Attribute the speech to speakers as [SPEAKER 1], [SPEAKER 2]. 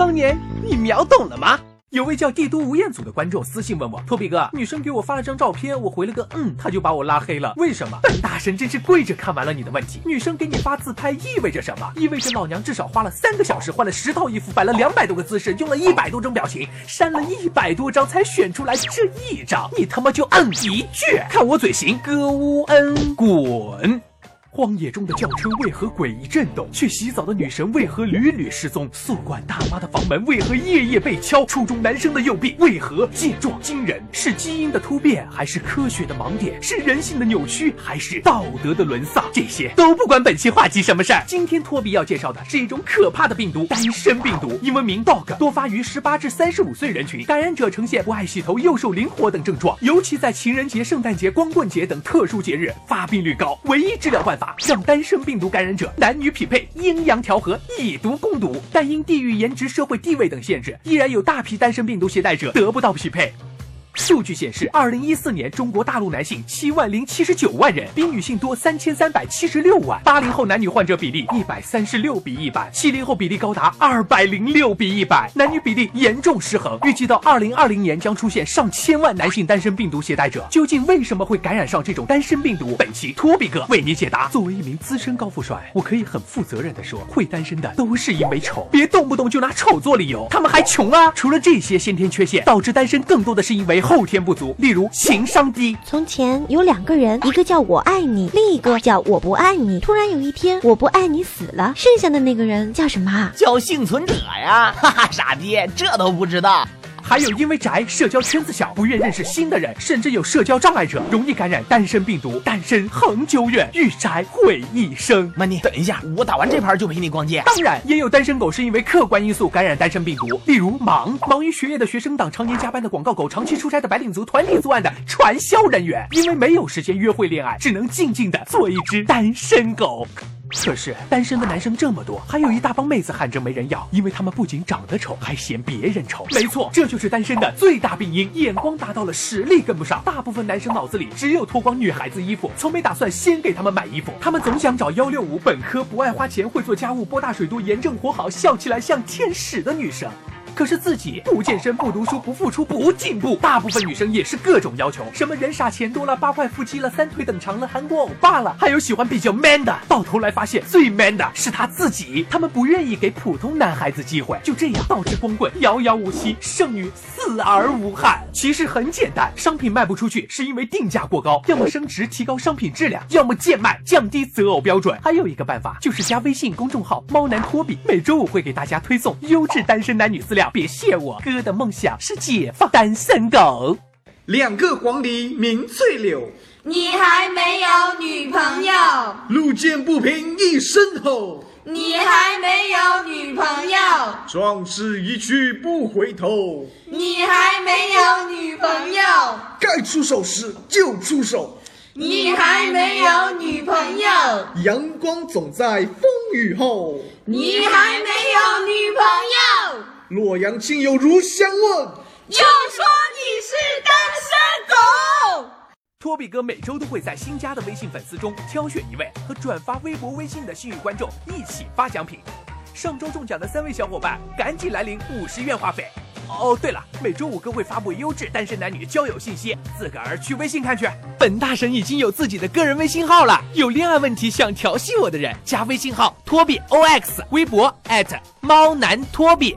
[SPEAKER 1] 当年，你秒懂了吗？有位叫帝都吴彦祖的观众私信问我：“托比哥，女生给我发了张照片，我回了个嗯，他就把我拉黑了，为什么？”本大神真是跪着看完了你的问题。女生给你发自拍意味着什么？意味着老娘至少花了三个小时，换了十套衣服，摆了两百多个姿势，用了一百多种表情，删了一百多张才选出来这一张，你他妈就嗯一句，看我嘴型，哥乌恩滚！荒野中的轿车为何诡异震动？去洗澡的女神为何屡屡失踪？宿管大妈的房门为何夜夜被敲？初中男生的右臂为何健壮惊人？是基因的突变，还是科学的盲点？是人性的扭曲，还是道德的沦丧？这些都不关本期话题什么事儿。今天托比要介绍的是一种可怕的病毒——单身病毒，英文名 Dog，多发于十八至三十五岁人群，感染者呈现不爱洗头、右手灵活等症状，尤其在情人节、圣诞节、光棍节等特殊节日发病率高。唯一治疗办法。让单身病毒感染者男女匹配，阴阳调和，以毒共毒。但因地域、颜值、社会地位等限制，依然有大批单身病毒携带者得不到匹配。数据显示，二零一四年中国大陆男性七万零七十九万人，比女性多三千三百七十六万。八零后男女患者比例一百三十六比一百，七零后比例高达二百零六比一百，男女比例严重失衡。预计到二零二零年将出现上千万男性单身病毒携带者。究竟为什么会感染上这种单身病毒？本期托比哥为你解答。作为一名资深高富帅，我可以很负责任的说，会单身的都是因为丑，别动不动就拿丑做理由。他们还穷啊！除了这些先天缺陷，导致单身更多的是因为。后天不足，例如情商低。
[SPEAKER 2] 从前有两个人，一个叫我爱你，另一个叫我不爱你。突然有一天，我不爱你死了，剩下的那个人叫什么？
[SPEAKER 3] 叫幸存者呀！哈哈，傻逼，这都不知道。
[SPEAKER 1] 还有因为宅，社交圈子小，不愿认识新的人，甚至有社交障碍者，容易感染单身病毒。单身恒久远，遇宅毁一生。
[SPEAKER 3] 曼妮，等一下，我打完这盘就陪你逛街。
[SPEAKER 1] 当然，也有单身狗是因为客观因素感染单身病毒，例如忙忙于学业的学生党，常年加班的广告狗，长期出差的白领族，团体作案的传销人员，因为没有时间约会恋爱，只能静静的做一只单身狗。可是单身的男生这么多，还有一大帮妹子喊着没人要，因为他们不仅长得丑，还嫌别人丑。没错，这就是单身的最大病因，眼光达到了，实力跟不上。大部分男生脑子里只有脱光女孩子衣服，从没打算先给他们买衣服。他们总想找幺六五本科，不爱花钱，会做家务，波大水多，严正活好，笑起来像天使的女生。可是自己不健身、不读书、不付出、不进步，大部分女生也是各种要求，什么人傻钱多了、八块腹肌了、三腿等长了、韩国欧巴了，还有喜欢比较 man 的。到头来发现最 man 的是他自己，他们不愿意给普通男孩子机会，就这样导致光棍遥遥无期，剩女死而无憾。其实很简单，商品卖不出去是因为定价过高，要么升值提高商品质量，要么贱卖降低择偶标准。还有一个办法就是加微信公众号“猫男托比”，每周五会给大家推送优质单身男女资料。别谢我哥的梦想是解放单身狗。
[SPEAKER 4] 两个黄鹂鸣翠柳，
[SPEAKER 5] 你还没有女朋友。
[SPEAKER 4] 路见不平一声吼，
[SPEAKER 5] 你还没有女朋友。
[SPEAKER 4] 壮士一去不回头，
[SPEAKER 5] 你还没有女朋友。
[SPEAKER 4] 该出手时就出手，
[SPEAKER 5] 你还没有女朋友。
[SPEAKER 4] 阳光总在风雨后，
[SPEAKER 5] 你还没有女朋友。
[SPEAKER 4] 洛阳亲友如相问，
[SPEAKER 5] 就说你是单身狗。
[SPEAKER 1] 托比哥每周都会在新加的微信粉丝中挑选一位和转发微博、微信的幸运观众一起发奖品。上周中奖的三位小伙伴，赶紧来领五十元话费。哦，对了，每周五哥会发布优质单身男女交友信息，自个儿去微信看去。本大神已经有自己的个人微信号了，有恋爱问题想调戏我的人，加微信号托比 ox，微博猫男托比。